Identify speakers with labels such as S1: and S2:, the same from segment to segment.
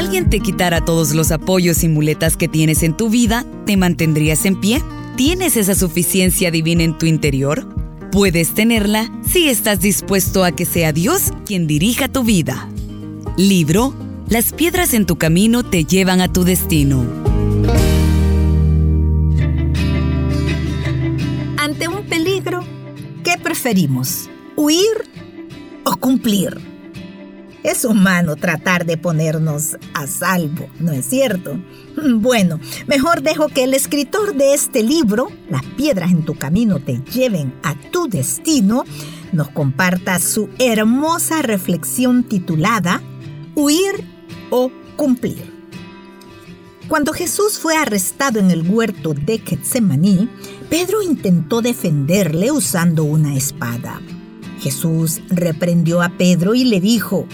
S1: alguien te quitara todos los apoyos y muletas que tienes en tu vida, ¿te mantendrías en pie? ¿Tienes esa suficiencia divina en tu interior? Puedes tenerla si estás dispuesto a que sea Dios quien dirija tu vida. Libro Las piedras en tu camino te llevan a tu destino.
S2: Ante un peligro, ¿qué preferimos? ¿Huir o cumplir? Es humano tratar de ponernos a salvo, ¿no es cierto? Bueno, mejor dejo que el escritor de este libro, Las piedras en tu camino te lleven a tu destino, nos comparta su hermosa reflexión titulada Huir o cumplir. Cuando Jesús fue arrestado en el huerto de Getsemaní, Pedro intentó defenderle usando una espada. Jesús reprendió a Pedro y le dijo,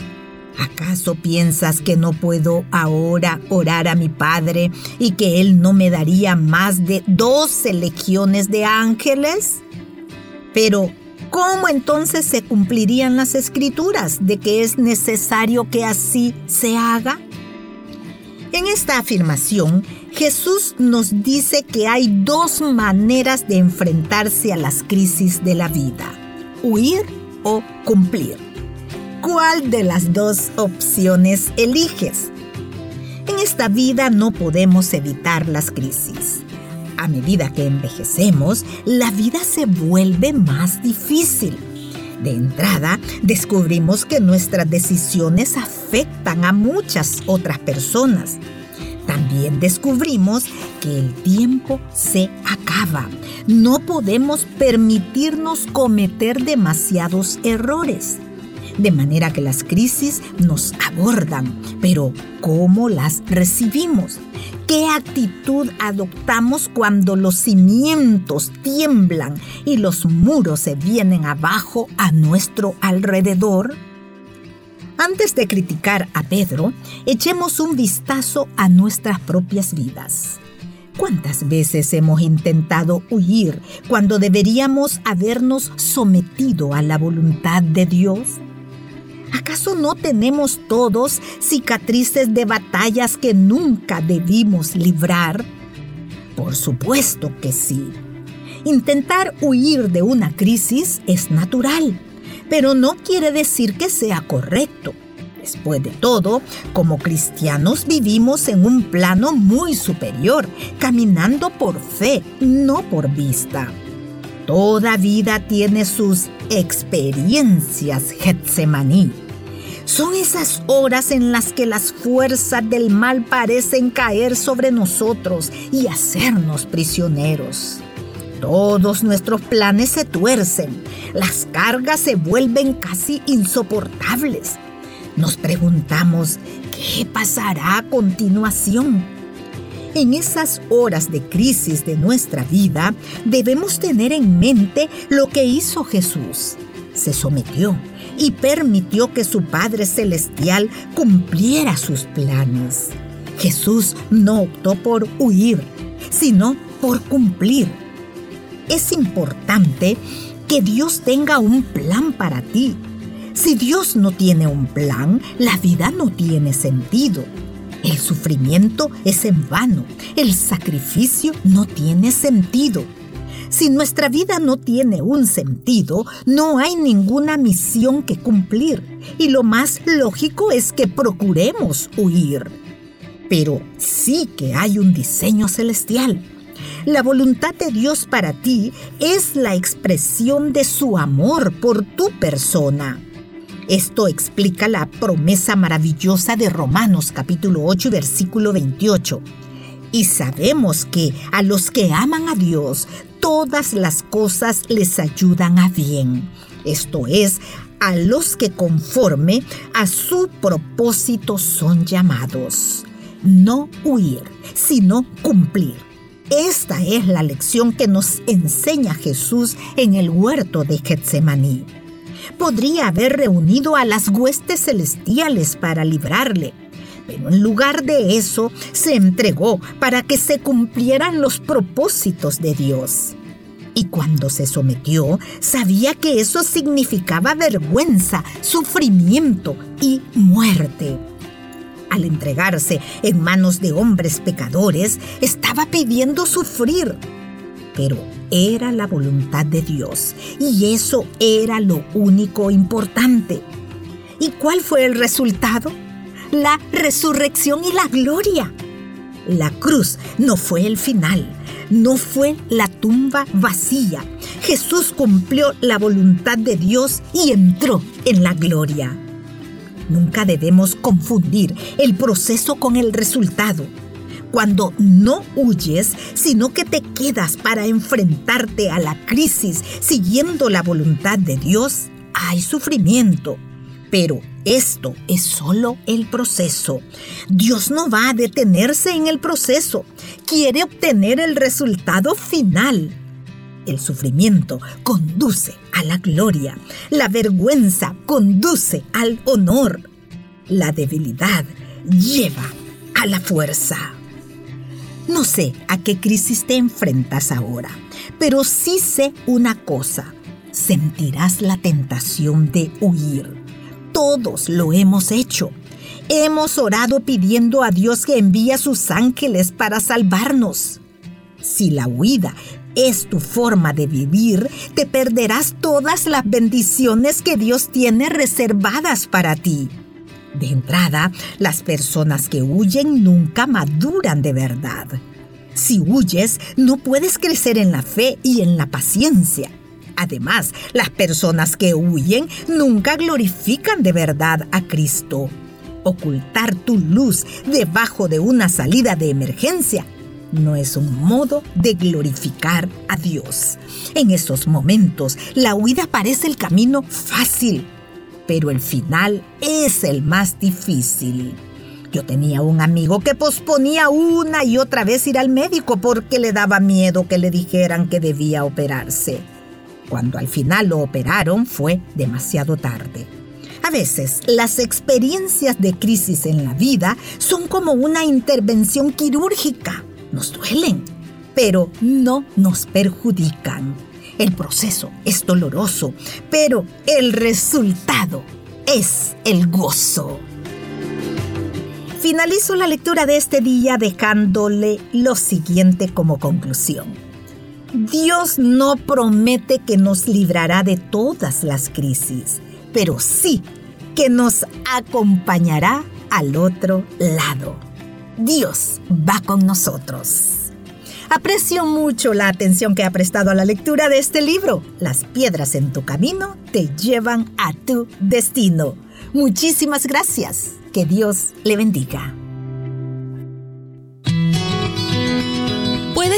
S2: ¿Acaso piensas que no puedo ahora orar a mi Padre y que Él no me daría más de doce legiones de ángeles? Pero, ¿cómo entonces se cumplirían las escrituras de que es necesario que así se haga? En esta afirmación, Jesús nos dice que hay dos maneras de enfrentarse a las crisis de la vida, huir o cumplir. ¿Cuál de las dos opciones eliges? En esta vida no podemos evitar las crisis. A medida que envejecemos, la vida se vuelve más difícil. De entrada, descubrimos que nuestras decisiones afectan a muchas otras personas. También descubrimos que el tiempo se acaba. No podemos permitirnos cometer demasiados errores de manera que las crisis nos abordan. Pero, ¿cómo las recibimos? ¿Qué actitud adoptamos cuando los cimientos tiemblan y los muros se vienen abajo a nuestro alrededor? Antes de criticar a Pedro, echemos un vistazo a nuestras propias vidas. ¿Cuántas veces hemos intentado huir cuando deberíamos habernos sometido a la voluntad de Dios? ¿Acaso no tenemos todos cicatrices de batallas que nunca debimos librar? Por supuesto que sí. Intentar huir de una crisis es natural, pero no quiere decir que sea correcto. Después de todo, como cristianos vivimos en un plano muy superior, caminando por fe, no por vista. Toda vida tiene sus experiencias Getsemaní. Son esas horas en las que las fuerzas del mal parecen caer sobre nosotros y hacernos prisioneros. Todos nuestros planes se tuercen, las cargas se vuelven casi insoportables. Nos preguntamos, ¿qué pasará a continuación? En esas horas de crisis de nuestra vida debemos tener en mente lo que hizo Jesús. Se sometió y permitió que su Padre Celestial cumpliera sus planes. Jesús no optó por huir, sino por cumplir. Es importante que Dios tenga un plan para ti. Si Dios no tiene un plan, la vida no tiene sentido. El sufrimiento es en vano, el sacrificio no tiene sentido. Si nuestra vida no tiene un sentido, no hay ninguna misión que cumplir y lo más lógico es que procuremos huir. Pero sí que hay un diseño celestial. La voluntad de Dios para ti es la expresión de su amor por tu persona. Esto explica la promesa maravillosa de Romanos capítulo 8 versículo 28. Y sabemos que a los que aman a Dios, todas las cosas les ayudan a bien. Esto es, a los que conforme a su propósito son llamados. No huir, sino cumplir. Esta es la lección que nos enseña Jesús en el huerto de Getsemaní podría haber reunido a las huestes celestiales para librarle. Pero en lugar de eso, se entregó para que se cumplieran los propósitos de Dios. Y cuando se sometió, sabía que eso significaba vergüenza, sufrimiento y muerte. al entregarse en manos de hombres pecadores, estaba pidiendo sufrir. Pero era la voluntad de Dios y eso era lo único importante. ¿Y cuál fue el resultado? La resurrección y la gloria. La cruz no fue el final, no fue la tumba vacía. Jesús cumplió la voluntad de Dios y entró en la gloria. Nunca debemos confundir el proceso con el resultado. Cuando no huyes, sino que te quedas para enfrentarte a la crisis siguiendo la voluntad de Dios, hay sufrimiento. Pero esto es solo el proceso. Dios no va a detenerse en el proceso. Quiere obtener el resultado final. El sufrimiento conduce a la gloria. La vergüenza conduce al honor. La debilidad lleva a la fuerza. No sé a qué crisis te enfrentas ahora, pero sí sé una cosa. Sentirás la tentación de huir. Todos lo hemos hecho. Hemos orado pidiendo a Dios que envíe a sus ángeles para salvarnos. Si la huida es tu forma de vivir, te perderás todas las bendiciones que Dios tiene reservadas para ti. De entrada, las personas que huyen nunca maduran de verdad. Si huyes, no puedes crecer en la fe y en la paciencia. Además, las personas que huyen nunca glorifican de verdad a Cristo. Ocultar tu luz debajo de una salida de emergencia no es un modo de glorificar a Dios. En esos momentos, la huida parece el camino fácil, pero el final es el más difícil. Yo tenía un amigo que posponía una y otra vez ir al médico porque le daba miedo que le dijeran que debía operarse. Cuando al final lo operaron fue demasiado tarde. A veces las experiencias de crisis en la vida son como una intervención quirúrgica nos duelen, pero no nos perjudican. El proceso es doloroso, pero el resultado es el gozo. Finalizo la lectura de este día dejándole lo siguiente como conclusión. Dios no promete que nos librará de todas las crisis, pero sí que nos acompañará al otro lado. Dios va con nosotros. Aprecio mucho la atención que ha prestado a la lectura de este libro. Las piedras en tu camino te llevan a tu destino. Muchísimas gracias. Que Dios le bendiga.